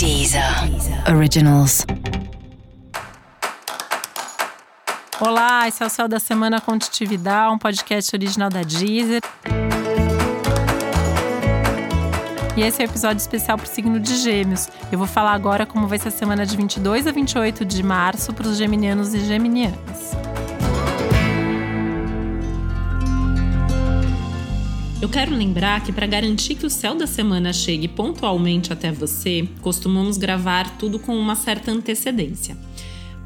Deezer Originals. Olá, esse é o Céu da Semana Contitividade, um podcast original da Deezer. E esse é o episódio especial para o signo de Gêmeos. Eu vou falar agora como vai ser a semana de 22 a 28 de março para os geminianos e geminianas. Eu quero lembrar que para garantir que o céu da semana chegue pontualmente até você, costumamos gravar tudo com uma certa antecedência.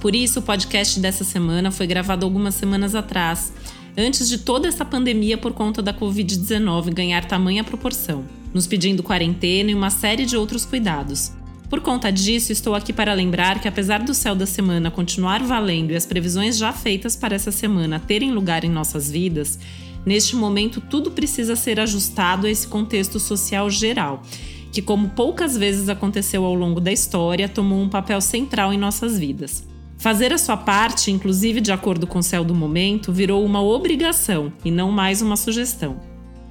Por isso, o podcast dessa semana foi gravado algumas semanas atrás, antes de toda essa pandemia por conta da Covid-19 ganhar tamanha proporção, nos pedindo quarentena e uma série de outros cuidados. Por conta disso, estou aqui para lembrar que, apesar do céu da semana continuar valendo e as previsões já feitas para essa semana terem lugar em nossas vidas, Neste momento, tudo precisa ser ajustado a esse contexto social geral, que, como poucas vezes aconteceu ao longo da história, tomou um papel central em nossas vidas. Fazer a sua parte, inclusive de acordo com o céu do momento, virou uma obrigação e não mais uma sugestão.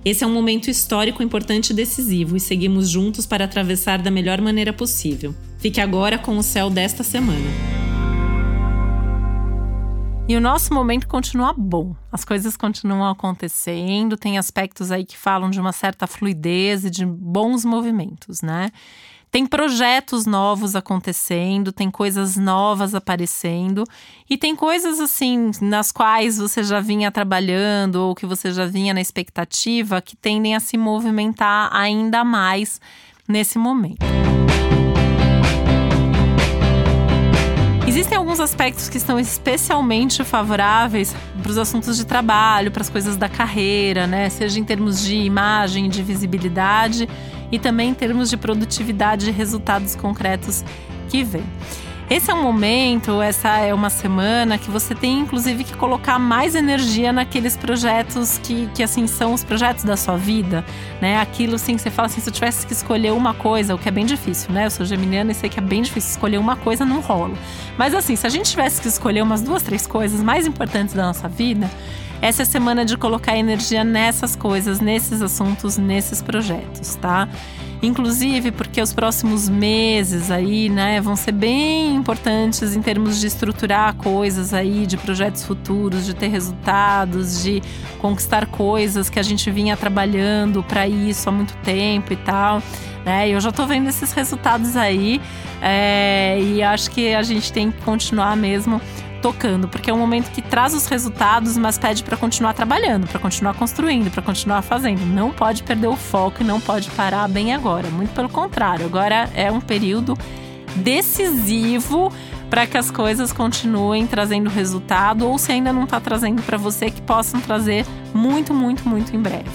Esse é um momento histórico importante e decisivo e seguimos juntos para atravessar da melhor maneira possível. Fique agora com o céu desta semana. E o nosso momento continua bom. As coisas continuam acontecendo, tem aspectos aí que falam de uma certa fluidez e de bons movimentos, né? Tem projetos novos acontecendo, tem coisas novas aparecendo e tem coisas assim nas quais você já vinha trabalhando ou que você já vinha na expectativa que tendem a se movimentar ainda mais nesse momento. Existem alguns aspectos que estão especialmente favoráveis para os assuntos de trabalho, para as coisas da carreira, né? Seja em termos de imagem, de visibilidade e também em termos de produtividade e resultados concretos que vem. Esse é um momento, essa é uma semana que você tem inclusive que colocar mais energia naqueles projetos que, que assim são os projetos da sua vida, né? Aquilo assim que você fala assim, se eu tivesse que escolher uma coisa, o que é bem difícil, né? Eu sou geminiana e sei que é bem difícil escolher uma coisa, não rola. Mas assim, se a gente tivesse que escolher umas duas, três coisas mais importantes da nossa vida, essa é semana de colocar energia nessas coisas, nesses assuntos, nesses projetos, tá? Inclusive porque os próximos meses aí, né, vão ser bem importantes em termos de estruturar coisas aí, de projetos futuros, de ter resultados, de conquistar coisas que a gente vinha trabalhando para isso há muito tempo e tal. Né? Eu já estou vendo esses resultados aí é, e acho que a gente tem que continuar mesmo tocando, porque é um momento que traz os resultados, mas pede para continuar trabalhando, para continuar construindo, para continuar fazendo. Não pode perder o foco e não pode parar bem agora. Muito pelo contrário, agora é um período decisivo para que as coisas continuem trazendo resultado ou se ainda não está trazendo para você que possam trazer muito, muito, muito em breve.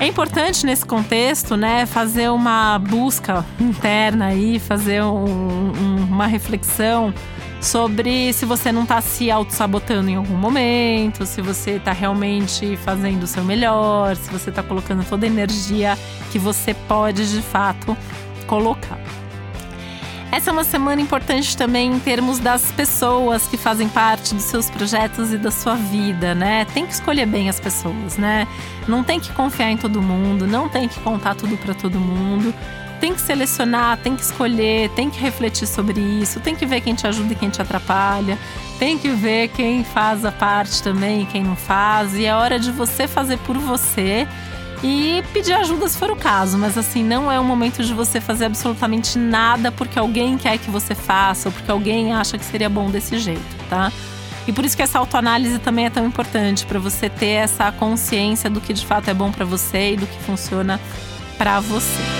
É importante nesse contexto, né, fazer uma busca interna aí, fazer um, um, uma reflexão sobre se você não está se auto-sabotando em algum momento, se você está realmente fazendo o seu melhor, se você está colocando toda a energia que você pode de fato colocar. Essa é uma semana importante também em termos das pessoas que fazem parte dos seus projetos e da sua vida, né? Tem que escolher bem as pessoas, né? Não tem que confiar em todo mundo, não tem que contar tudo para todo mundo tem que selecionar, tem que escolher, tem que refletir sobre isso, tem que ver quem te ajuda e quem te atrapalha, tem que ver quem faz a parte também e quem não faz. E é hora de você fazer por você e pedir ajuda se for o caso, mas assim, não é o momento de você fazer absolutamente nada porque alguém quer que você faça ou porque alguém acha que seria bom desse jeito, tá? E por isso que essa autoanálise também é tão importante para você ter essa consciência do que de fato é bom para você e do que funciona para você.